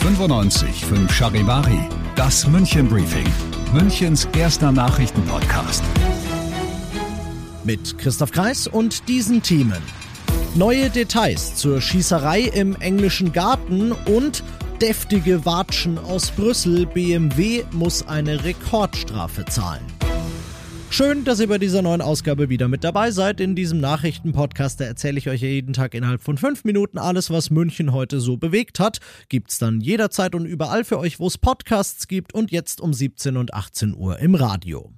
95 5 Charivari, das München Briefing, Münchens erster Nachrichtenpodcast. Mit Christoph Kreis und diesen Themen. Neue Details zur Schießerei im englischen Garten und deftige Watschen aus Brüssel. BMW muss eine Rekordstrafe zahlen. Schön, dass ihr bei dieser neuen Ausgabe wieder mit dabei seid. In diesem Nachrichtenpodcast, erzähle ich euch jeden Tag innerhalb von fünf Minuten alles, was München heute so bewegt hat. Gibt's dann jederzeit und überall für euch, wo es Podcasts gibt und jetzt um 17 und 18 Uhr im Radio.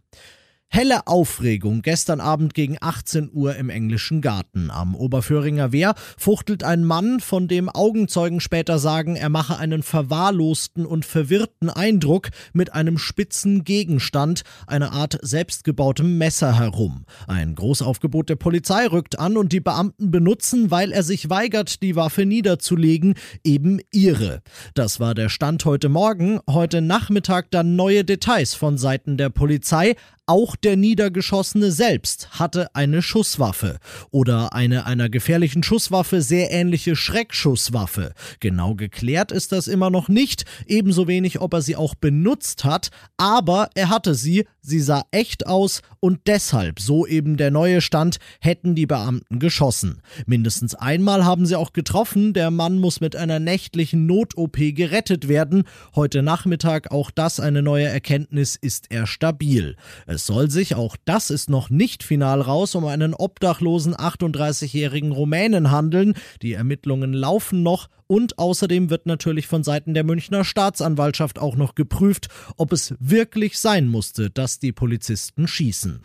Helle Aufregung gestern Abend gegen 18 Uhr im englischen Garten. Am Oberföhringer Wehr fuchtelt ein Mann, von dem Augenzeugen später sagen, er mache einen verwahrlosten und verwirrten Eindruck mit einem spitzen Gegenstand, eine Art selbstgebautem Messer herum. Ein Großaufgebot der Polizei rückt an und die Beamten benutzen, weil er sich weigert, die Waffe niederzulegen, eben ihre. Das war der Stand heute Morgen. Heute Nachmittag dann neue Details von Seiten der Polizei. Auch der Niedergeschossene selbst hatte eine Schusswaffe oder eine einer gefährlichen Schusswaffe sehr ähnliche Schreckschusswaffe. Genau geklärt ist das immer noch nicht, ebenso wenig, ob er sie auch benutzt hat, aber er hatte sie, sie sah echt aus und deshalb, so eben der neue Stand, hätten die Beamten geschossen. Mindestens einmal haben sie auch getroffen, der Mann muss mit einer nächtlichen Not-OP gerettet werden. Heute Nachmittag, auch das eine neue Erkenntnis, ist er stabil. Es soll sich, auch das ist noch nicht final raus, um einen obdachlosen 38-jährigen Rumänen handeln. Die Ermittlungen laufen noch und außerdem wird natürlich von Seiten der Münchner Staatsanwaltschaft auch noch geprüft, ob es wirklich sein musste, dass die Polizisten schießen.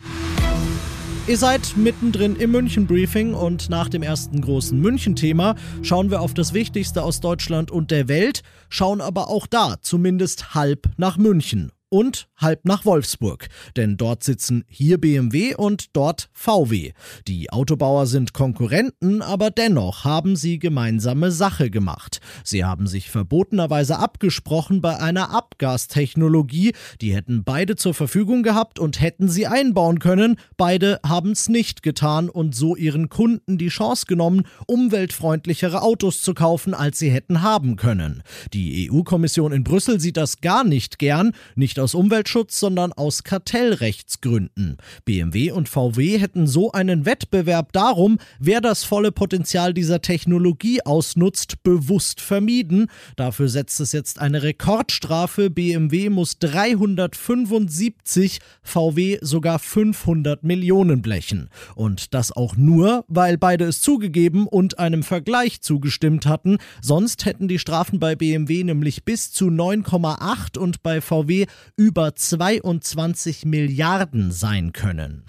Ihr seid mittendrin im München-Briefing und nach dem ersten großen München-Thema schauen wir auf das Wichtigste aus Deutschland und der Welt, schauen aber auch da zumindest halb nach München und halb nach Wolfsburg, denn dort sitzen hier BMW und dort VW. Die Autobauer sind Konkurrenten, aber dennoch haben sie gemeinsame Sache gemacht. Sie haben sich verbotenerweise abgesprochen bei einer Abgastechnologie, die hätten beide zur Verfügung gehabt und hätten sie einbauen können. Beide haben es nicht getan und so ihren Kunden die Chance genommen, umweltfreundlichere Autos zu kaufen, als sie hätten haben können. Die EU-Kommission in Brüssel sieht das gar nicht gern, nicht aus Umweltschutz, sondern aus Kartellrechtsgründen. BMW und VW hätten so einen Wettbewerb darum, wer das volle Potenzial dieser Technologie ausnutzt, bewusst vermieden. Dafür setzt es jetzt eine Rekordstrafe. BMW muss 375, VW sogar 500 Millionen blechen. Und das auch nur, weil beide es zugegeben und einem Vergleich zugestimmt hatten. Sonst hätten die Strafen bei BMW nämlich bis zu 9,8 und bei VW über 22 Milliarden sein können.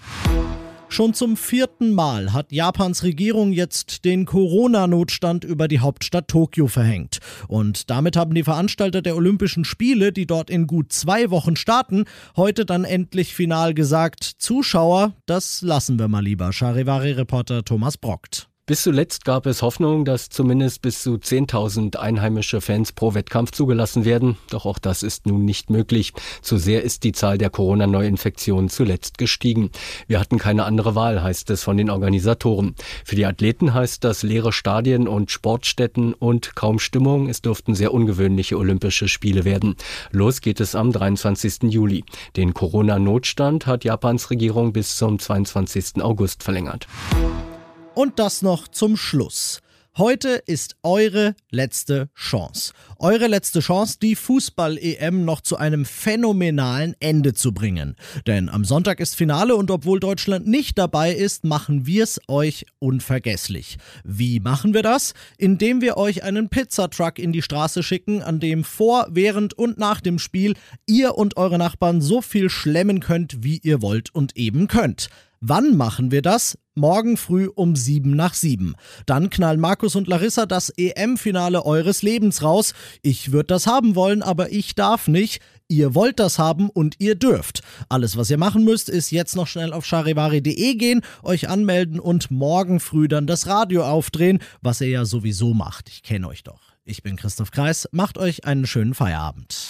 Schon zum vierten Mal hat Japans Regierung jetzt den Corona-Notstand über die Hauptstadt Tokio verhängt. Und damit haben die Veranstalter der Olympischen Spiele, die dort in gut zwei Wochen starten, heute dann endlich final gesagt, Zuschauer, das lassen wir mal lieber. Charivari-Reporter Thomas Brockt. Bis zuletzt gab es Hoffnung, dass zumindest bis zu 10.000 einheimische Fans pro Wettkampf zugelassen werden. Doch auch das ist nun nicht möglich. Zu sehr ist die Zahl der Corona-Neuinfektionen zuletzt gestiegen. Wir hatten keine andere Wahl, heißt es von den Organisatoren. Für die Athleten heißt das leere Stadien und Sportstätten und kaum Stimmung. Es dürften sehr ungewöhnliche Olympische Spiele werden. Los geht es am 23. Juli. Den Corona-Notstand hat Japans Regierung bis zum 22. August verlängert. Und das noch zum Schluss. Heute ist eure letzte Chance. Eure letzte Chance, die Fußball-EM noch zu einem phänomenalen Ende zu bringen. Denn am Sonntag ist Finale und obwohl Deutschland nicht dabei ist, machen wir es euch unvergesslich. Wie machen wir das? Indem wir euch einen Pizzatruck in die Straße schicken, an dem vor, während und nach dem Spiel ihr und eure Nachbarn so viel schlemmen könnt, wie ihr wollt und eben könnt. Wann machen wir das? Morgen früh um sieben nach sieben. Dann knallen Markus und Larissa das EM-Finale eures Lebens raus. Ich würde das haben wollen, aber ich darf nicht. Ihr wollt das haben und ihr dürft. Alles, was ihr machen müsst, ist jetzt noch schnell auf charivari.de gehen, euch anmelden und morgen früh dann das Radio aufdrehen, was ihr ja sowieso macht. Ich kenne euch doch. Ich bin Christoph Kreis. Macht euch einen schönen Feierabend.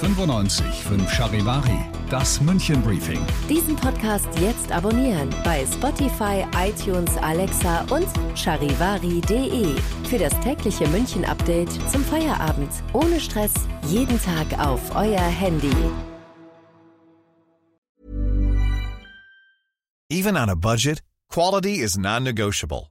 95 5 Charivari, das München Briefing. Diesen Podcast jetzt abonnieren bei Spotify, iTunes, Alexa und charivari.de. Für das tägliche München Update zum Feierabend. Ohne Stress, jeden Tag auf euer Handy. Even on a budget, quality is non-negotiable.